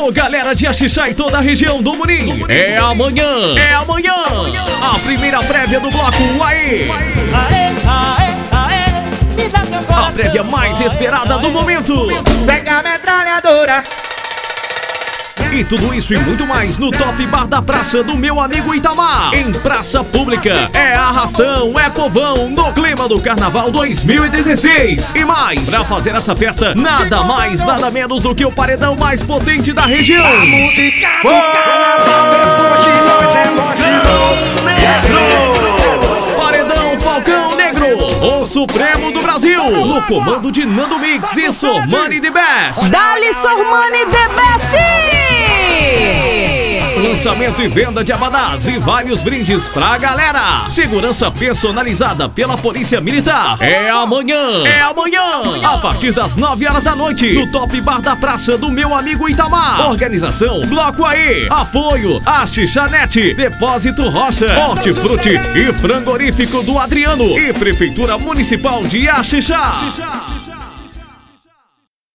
Alô, galera de Axixá e toda a região do Munim. É amanhã. É amanhã. A primeira prévia do bloco Aê. A prévia mais esperada do momento. Pega a metralhadora. E tudo isso e muito mais no Top Bar da Praça do meu amigo Itamar. Em praça pública. É arrastão, é povão, no clima do Carnaval 2016. E mais, pra fazer essa festa, nada mais, nada menos do que o paredão mais potente da região. A música do carnaval hoje nós elogiou. Paredão Falcão Negro, o Supremo do Brasil. No comando de Nando Mix e Sormani The Best. Dali Sormani The Best! Lançamento e venda de abadás e vários brindes pra galera. Segurança personalizada pela Polícia Militar. É amanhã. É amanhã. A partir das 9 horas da noite. No Top Bar da Praça do meu amigo Itamar. Organização Bloco AE. Apoio a Xixanete. Depósito Rocha. Hortifruti e Frangorífico do Adriano. E Prefeitura Municipal de Axixá.